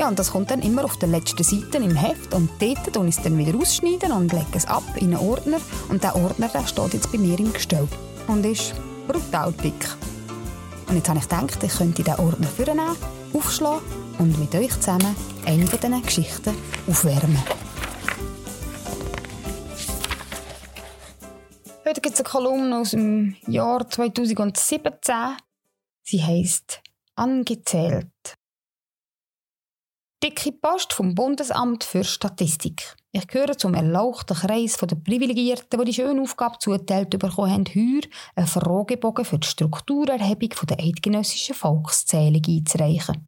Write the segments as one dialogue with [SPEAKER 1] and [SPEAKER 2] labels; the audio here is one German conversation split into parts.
[SPEAKER 1] Ja, und das kommt dann immer auf der letzten Seite im Heft und dort und ich es dann wieder ausschneiden und lege es ab in einen Ordner und der Ordner der steht jetzt bei mir im Gestell und ist brutal dick. Und jetzt habe ich gedacht, ich könnte diesen Ordner vornehmen, aufschlagen und mit euch zusammen eine von diesen Geschichten aufwärmen. Heute gibt es eine Kolumne aus dem Jahr 2017. Sie heißt Angezählt. Dicke Post vom Bundesamt für Statistik. Ich gehöre zum erlauchten Kreis der Privilegierten, die die schöne Aufgabe zugeteilt bekommen haben, heuer einen Fragebogen für die Strukturerhebung der eidgenössischen Volkszählung einzureichen.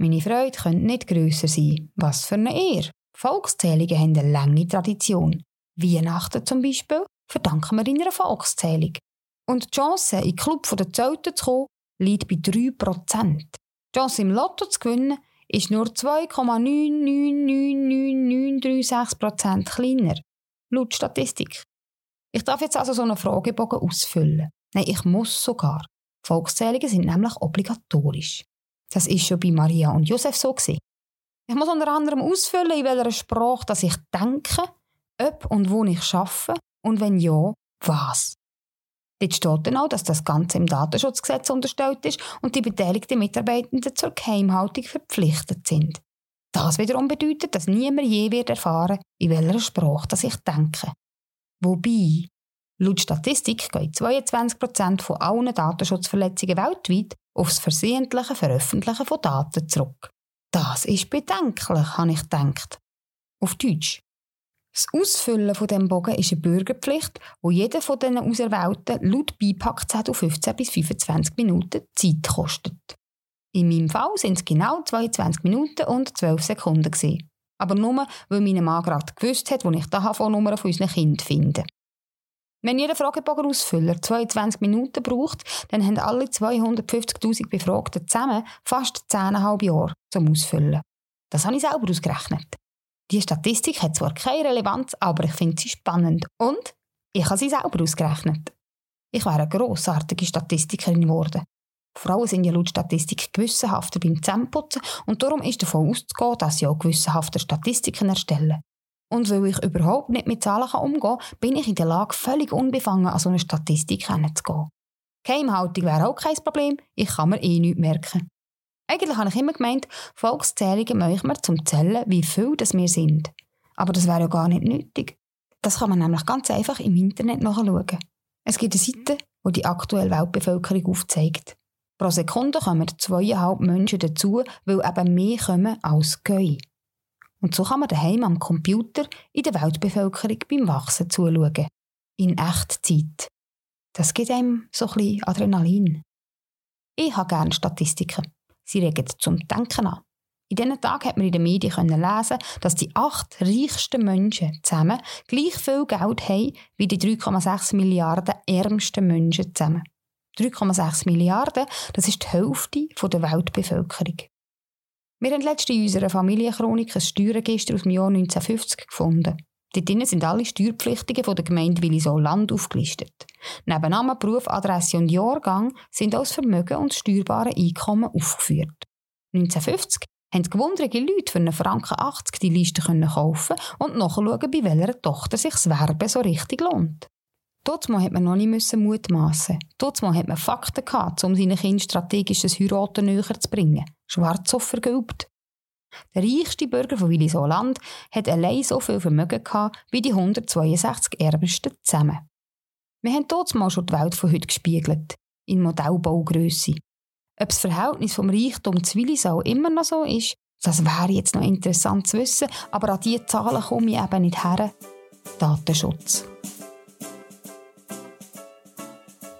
[SPEAKER 1] Meine Freude könnte nicht grösser sein. Was für eine Ehre! Volkszählungen haben eine lange Tradition. Weihnachten zum Beispiel verdanken wir in einer Volkszählung. Und die Chance, in den Club der Zelten zu kommen, liegt bei 3%. Die Chance, im Lotto zu gewinnen, ist nur 2,999936% kleiner, laut Statistik. Ich darf jetzt also so einen Fragebogen ausfüllen. Nein, ich muss sogar. Volkszählungen sind nämlich obligatorisch. Das ist schon bei Maria und Josef so gewesen. Ich muss unter anderem ausfüllen, in welcher Sprache dass ich denke, ob und wo ich arbeite und wenn ja, was. Dort steht dann auch, dass das Ganze im Datenschutzgesetz unterstellt ist und die beteiligten Mitarbeitenden zur Geheimhaltung verpflichtet sind. Das wiederum bedeutet, dass niemand je wird erfahren, in welcher Sprache ich denke. Wobei, laut Statistik gehen 22% von allen Datenschutzverletzungen weltweit aufs versehentliche Veröffentlichen von Daten zurück. Das ist bedenklich, habe ich gedacht. Auf Deutsch. Das Ausfüllen von dem Bogen ist eine Bürgerpflicht, wo jeder von diesen Auserwählten laut Beipackzettel 15 bis 25 Minuten Zeit kostet. In meinem Fall sind es genau 22 Minuten und 12 Sekunden. Gewesen. Aber nur, weil meine Mann gerade gewusst hat, wo ich die Telefonnummer von unseren Kindern finde. Wenn jeder Fragebogenausfüller 22 Minuten braucht, dann haben alle 250.000 Befragten zusammen fast 10,5 Jahre zum Ausfüllen. Das habe ich selber ausgerechnet. Die Statistik hat zwar keine Relevanz, aber ich finde sie spannend und ich habe sie selber ausgerechnet. Ich wäre eine grossartige Statistikerin geworden. Frauen sind ja laut Statistik gewissenhafter beim Zähneputzen und darum ist davon auszugehen, dass sie auch gewissenhafter Statistiken erstellen. Und weil ich überhaupt nicht mit Zahlen umgehen kann, bin ich in der Lage, völlig unbefangen an so eine Statistik heranzugehen. Geheimhaltung wäre auch kein Problem, ich kann mir eh nichts merken. Eigentlich habe ich immer gemeint, Volkszählungen machen wir zum Zählen, wie viel das wir sind. Aber das wäre ja gar nicht nötig. Das kann man nämlich ganz einfach im Internet nachschauen. Es gibt eine Seite, die die aktuelle Weltbevölkerung aufzeigt. Pro Sekunde kommen zweieinhalb Menschen dazu, weil eben mehr kommen als gehen. Und so kann man daheim am Computer in der Weltbevölkerung beim Wachsen zuschauen. In Echtzeit. Das gibt einem so ein bisschen Adrenalin. Ich habe gerne Statistiken. Sie regen zum Denken an. In diesen Tagen hat man in den Medien lesen, dass die acht reichsten Menschen zusammen gleich viel Geld haben wie die 3,6 Milliarden ärmsten Menschen zusammen. 3,6 Milliarden, das ist die Hälfte der Weltbevölkerung. Wir haben letztens in unserer Familienchronik ein Steuerregister aus dem Jahr 1950 gefunden. Dort sind alle Steuerpflichtigen von der Gemeinde Willisau-Land aufgelistet. Neben Namen, Beruf, Adresse und Jahrgang sind auch das Vermögen und das steuerbare Einkommen aufgeführt. 1950 haben gewundrige Leute für einen Franken 80 die Liste kaufen und nachschauen, bei welcher Tochter sich das Werben so richtig lohnt. Dortmal hat man noch nicht mutmaßen. Dortmal hat man Fakten gehabt, um seinen Kindern strategisches Heiraten näher zu bringen. Schwarz auf vergilbt. Der reichste Bürger von Willisoland hat allein so viel Vermögen gehabt wie die 162 Ärmsten zusammen. Wir haben mal schon die Welt von heute gespiegelt, in Modellbaugröße. Ob das Verhältnis vom Reichtum zu Willisau immer noch so ist, das wäre jetzt noch interessant zu wissen, aber an diese Zahlen komme ich eben nicht her. Datenschutz.